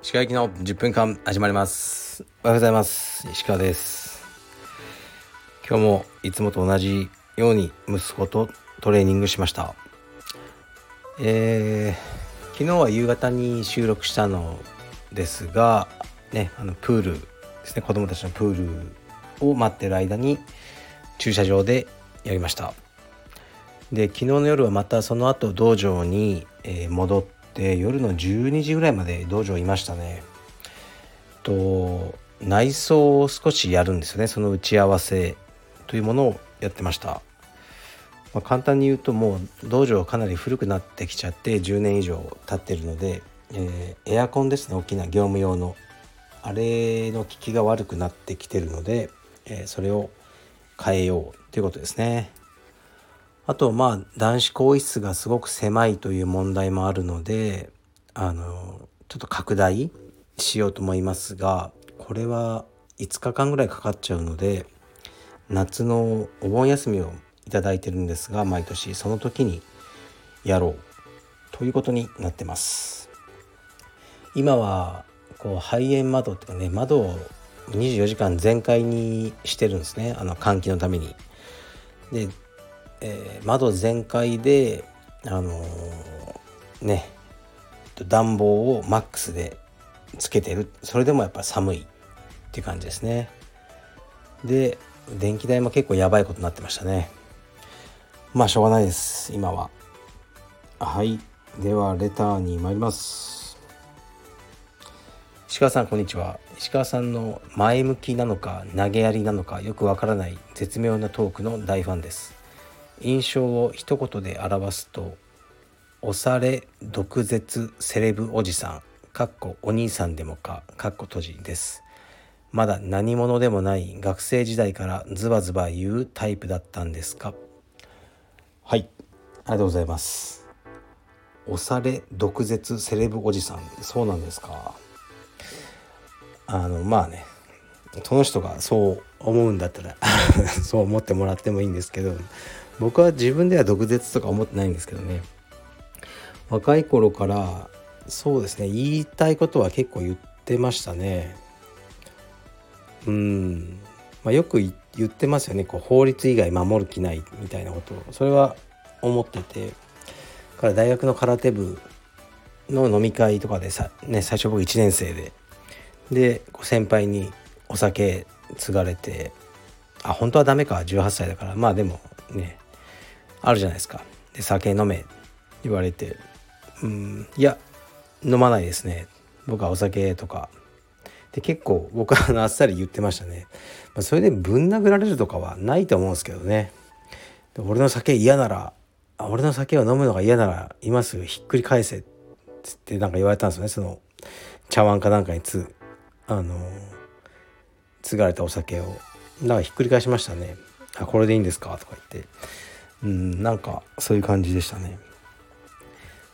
石川行きの10分間始まります。おはようございます。石川です。今日もいつもと同じように息子とトレーニングしました。えー、昨日は夕方に収録したのですがねあのプールですね。子供たちのプールを待ってる間に駐車場でやりました。で昨日の夜はまたその後道場に、戻って夜の12時ぐらいまで道場いましたね。と内装を少しやるんですよね。その打ち合わせというものをやってました、まあ、簡単に言うともう道場かなり古くなってきちゃって10年以上経ってるので、えー、エアコンですね。大きな業務用の。あれの効きが悪くなってきてるので、えー、それを変えようということですね。あとまあ男子更衣室がすごく狭いという問題もあるのであのちょっと拡大しようと思いますがこれは5日間ぐらいかかっちゃうので夏のお盆休みをいいてるんですが毎年その時にやろうということになってます。今はこう肺炎窓っていうかね窓を24時間全開にしてるんですね。あの換気のために。でえー、窓全開であのー、ね暖房をマックスでつけてる。それでもやっぱ寒いって感じですね。で電気代も結構やばいことになってましたね。まあしょうがないです。今は。はい。ではレターに参ります。石川さんこんにちは。石川さんの前向きなのか投げやりなのかよくわからない絶妙なトークの大ファンです。印象を一言で表すと押され毒舌セレブおじさんかっこお兄さんでもかかっこ閉じです。まだ何者でもない学生時代からズバズバ言うタイプだったんですか？はい。ありがとうございます。押され毒舌セレブおじさん。そうなんですか？あのまあね。その人がそう思うんだったら そう思ってもらってもいいんですけど僕は自分では毒舌とか思ってないんですけどね。若い頃からそうですね言いたいことは結構言ってましたね。うん、まあ、よく言ってますよね。こう法律以外守る気ないみたいなことを。それは思ってて。から大学の空手部の飲み会とかでさ、ね、最初僕1年生で。で先輩にお酒継がれて。あ本当はダメか。18歳だから。まあでもね。あるじゃないですか。で酒飲め言われて。うんいや飲まないですね。僕はお酒とか。で結構僕はあっさり言ってましたね、まあ、それでぶん殴られるとかはないと思うんですけどね。俺の酒嫌なら俺の酒を飲むのが嫌なら今す？ぐひっくり返せ。っつってなんか言われたんですよね。その茶碗かなんかにつあの継がれたお酒を。だからひっくり返しましたね「あこれでいいんですか?」とか言って。うんなんかそういう感じでしたね。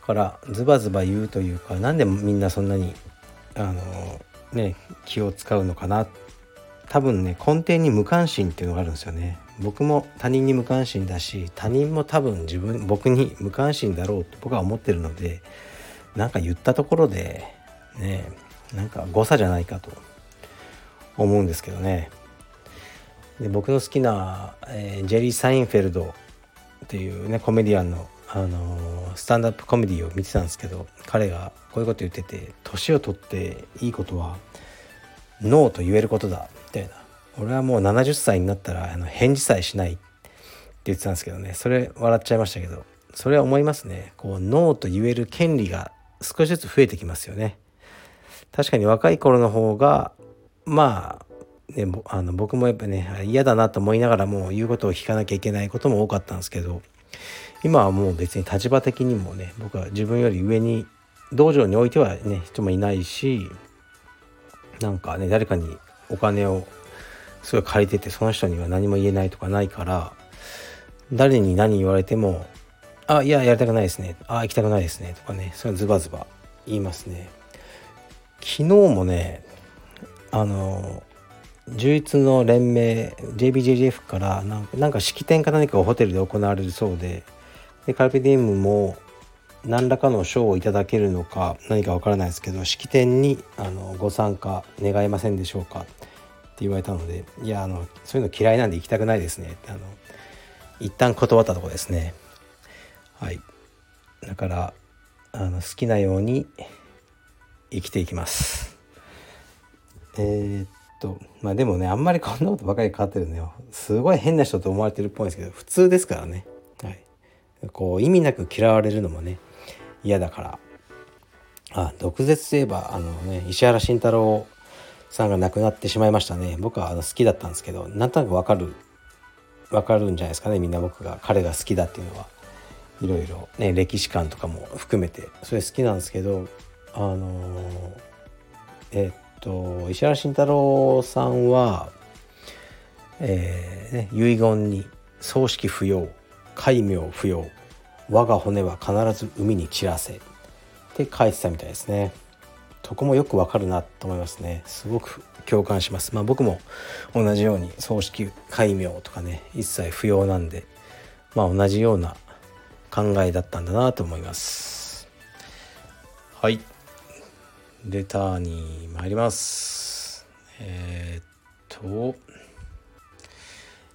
からズバズバ言うというか何でみんなそんなにあのね気を使うのかな。多分ね根底に無関心っていうのがあるんですよね。僕も他人に無関心だし他人も多分自分僕に無関心だろうと僕は思ってるのでなんか言ったところでねなんか誤差じゃないかと思うんですけどね。で僕の好きな、えー、ジェリー・サインフェルドっていうねコメディアンの、あの、スタンダップコメディを見てたんですけど彼がこういうこと言ってて年を取っていいことはノーと言えることだみたいな。俺はもう70歳になったらあの返事さえしないって言ってたんですけどね。それ笑っちゃいましたけどそれは思いますね。こうノーと言える権利が少しずつ増えてきますよね。確かに若い頃の方がまあね、あの僕もやっぱね嫌だなと思いながらもう言うことを聞かなきゃいけないことも多かったんですけど今はもう別に立場的にもね僕は自分より上に道場においてはね人もいないしなんかね誰かにお金をすごい借りててその人には何も言えないとかないから誰に何言われても「あいややりたくないですね」「あ行きたくないですね」とかねそれズバズバ言いますね。昨日もねあの充実の連盟 JBJJF からなんかなんか式典か何かをホテルで行われるそうででカルペディウムも何らかの賞をいただけるのか何かわからないですけど式典にあのご参加願えませんでしょうかって言われたのでいやあのそういうの嫌いなんで行きたくないですねってあの一旦断ったとこですね。はい。だからあの好きなように生きていきます。えー、っとまあでもねあんまりこんなことばかり変わってるのよ。すごい変な人と思われてるっぽいんですけど普通ですからね。はい。こう意味なく嫌われるのもね嫌だから。あ毒舌といえばあのね石原慎太郎さんが亡くなってしまいましたね。僕はあの好きだったんですけどなんとなくわかるわかるんじゃないですかねみんな僕が。彼が好きだっていうのは。いろいろ。ね歴史観とかも含めて。それ好きなんですけどあのえっと石原慎太郎さんはえー、ね遺言に「葬式不要戒名不要我が骨は必ず海に散らせ」って書いてたみたいですね。そこもよくわかるなと思いますね。すごく共感します。まあ僕も同じように葬式戒名とかね一切不要なんでまあ同じような考えだったんだなと思います。はい。レターに参ります。えー、っと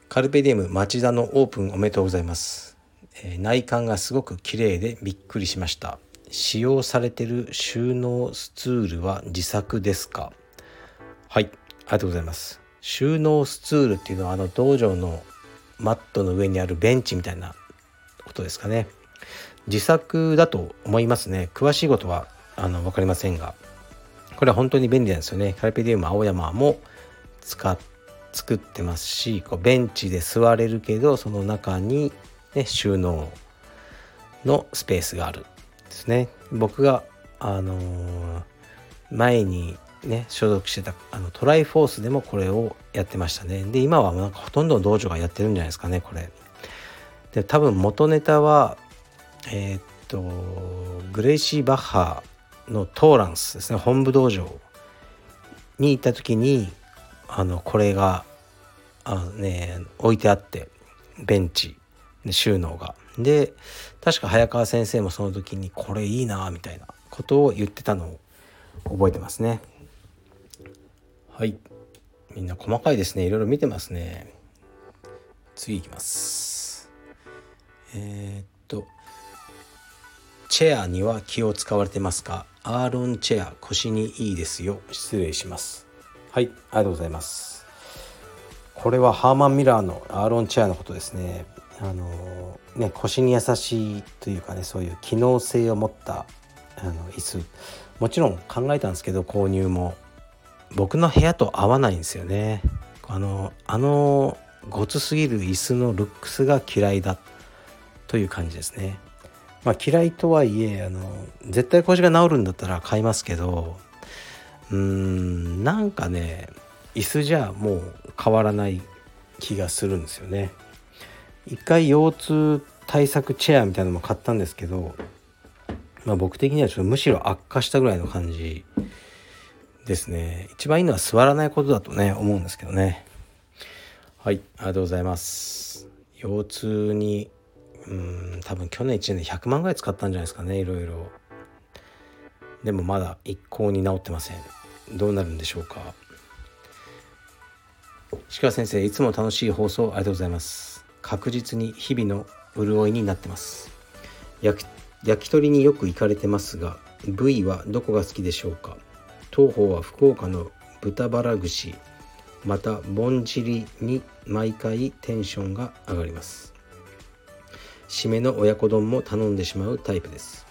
カルペディウム町田のオープンおめでとうございます、えー、内観がすごく綺麗でびっくりしました。使用されてる収納スツールは自作ですか？はいありがとうございます。収納スツールっていうのはあの道場のマットの上にあるベンチみたいなことですかね。自作だと思いますね。詳しいことはあの分かりませんが。これは本当に便利なんですよね。カルペディウム青山も使っ作ってますしこうベンチで座れるけどその中に、ね、収納のスペースがあるですね。僕があのー、前にね所属してたあのトライフォースでもこれをやってましたね。で今はなんかほとんどの道場がやってるんじゃないですかねこれ。で多分元ネタはえー、っとグレイシー・バッハのトーランスですね。本部道場に行った時にあのこれがあね置いてあってベンチ収納が。で確か早川先生もその時にこれいいなみたいなことを言ってたのを覚えてますね。はい。みんな細かいですね。いろいろ見てますね。次いきます。えー、っとチェアには気を使われてますか？アーロンチェア腰にいいですよ。失礼します。はいありがとうございます。これはハーマン・ミラーのアーロンチェアのことですね。あのね腰に優しいというかねそういう機能性を持ったあの椅子。もちろん考えたんですけど購入も。僕の部屋と合わないんですよね。あのあのごつすぎる椅子のルックスが嫌いだという感じですね。まあ嫌いとはいえあの絶対腰が治るんだったら買いますけどうーんなんかね椅子じゃもう変わらない気がするんですよね。一回腰痛対策チェアみたいなのも買ったんですけど、まあ、僕的にはちょっとむしろ悪化したぐらいの感じですね。一番いいのは座らないことだとね思うんですけどね。はいありがとうございます。腰痛にうん多分去年1年で100万ぐらい使ったんじゃないですかねいろいろ。でもまだ一向に治ってません。どうなるんでしょうか。鹿先生いつも楽しい放送ありがとうございます。確実に日々の潤いになってます。焼き鳥によく行かれてますが部位はどこが好きでしょうか。当方は福岡の豚バラ串またぼんじりに毎回テンションが上がります。締めの親子丼も頼んでしまうタイプです。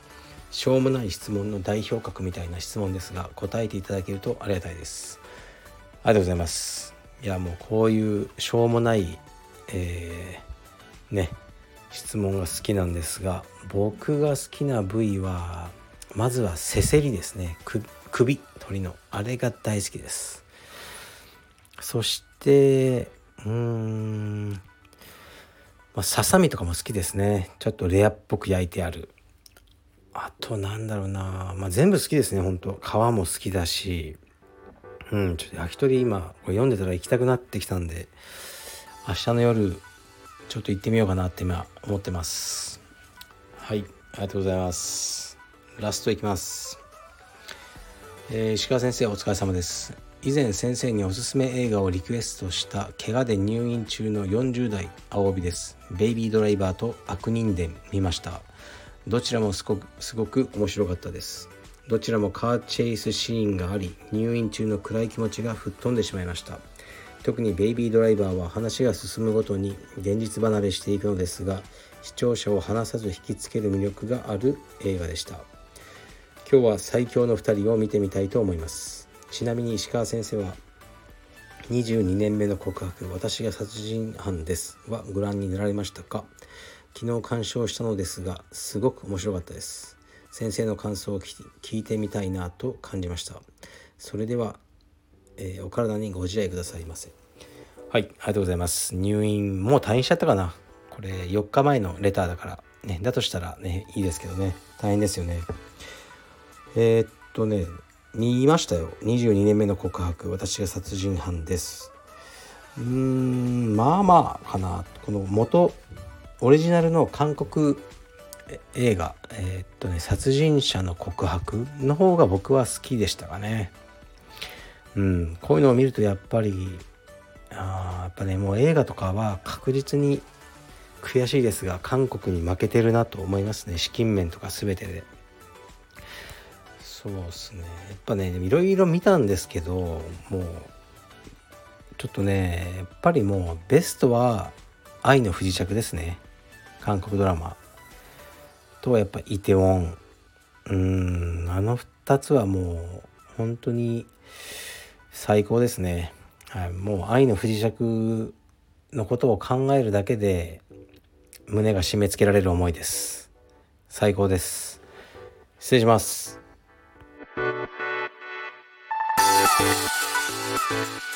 しょうもない質問の代表格みたいな質問ですが答えていただけるとありがたいです。ありがとうございます。いやもうこういうしょうもないえー、ね質問が好きなんですが僕が好きな部位はまずはせせりですね。首鳥の。あれが大好きです。そしてうーん。まあ、ささみとかも好きですね。ちょっとレアっぽく焼いてある。あとなんだろうな。まあ全部好きですねほんと皮も好きだし。うんちょっと焼き鳥今これ読んでたら行きたくなってきたんで。明日の夜ちょっと行ってみようかなって今思ってます。はいありがとうございます。ラストいきます。えー、石川先生お疲れ様です。以前先生におすすめ映画をリクエストした怪我で入院中の40代青帯です。ベイビードライバーと悪人伝見ました。どちらもすごくすごく面白かったです。どちらもカーチェイスシーンがあり入院中の暗い気持ちが吹っ飛んでしまいました。特にベイビードライバーは話が進むごとに現実離れしていくのですが視聴者を離さず引きつける魅力がある映画でした。今日は最強の2人を見てみたいと思います。ちなみに石川先生は22年目の告白私が殺人犯です。はご覧になられましたか？昨日鑑賞したのですがすごく面白かったです。先生の感想を聞いてみたいなと感じました。それでは、えー、お体にご自愛くださいませ。はいありがとうございます。入院もう退院しちゃったかな。これ4日前のレターだからねだとしたらねいいですけどね。大変ですよね。えー、っとね言いましたよ。22年目の告白私が殺人犯です。うーんまあまあかな。この元オリジナルの韓国映画えー、っとね殺人者の告白の方が僕は好きでしたかね。うんこういうのを見るとやっぱりあやっぱねもう映画とかは確実に悔しいですが韓国に負けてるなと思いますね。資金面とか全てで。そうですね。やっぱねいろいろ見たんですけどもうちょっとねやっぱりもうベストは愛の不時着ですね。韓国ドラマ。とはやっぱイテウォン。うんあの2つはもう本当に最高ですね、はい、もう愛の不時着のことを考えるだけで胸が締め付けられる思いです。最高です。失礼します。Thank you.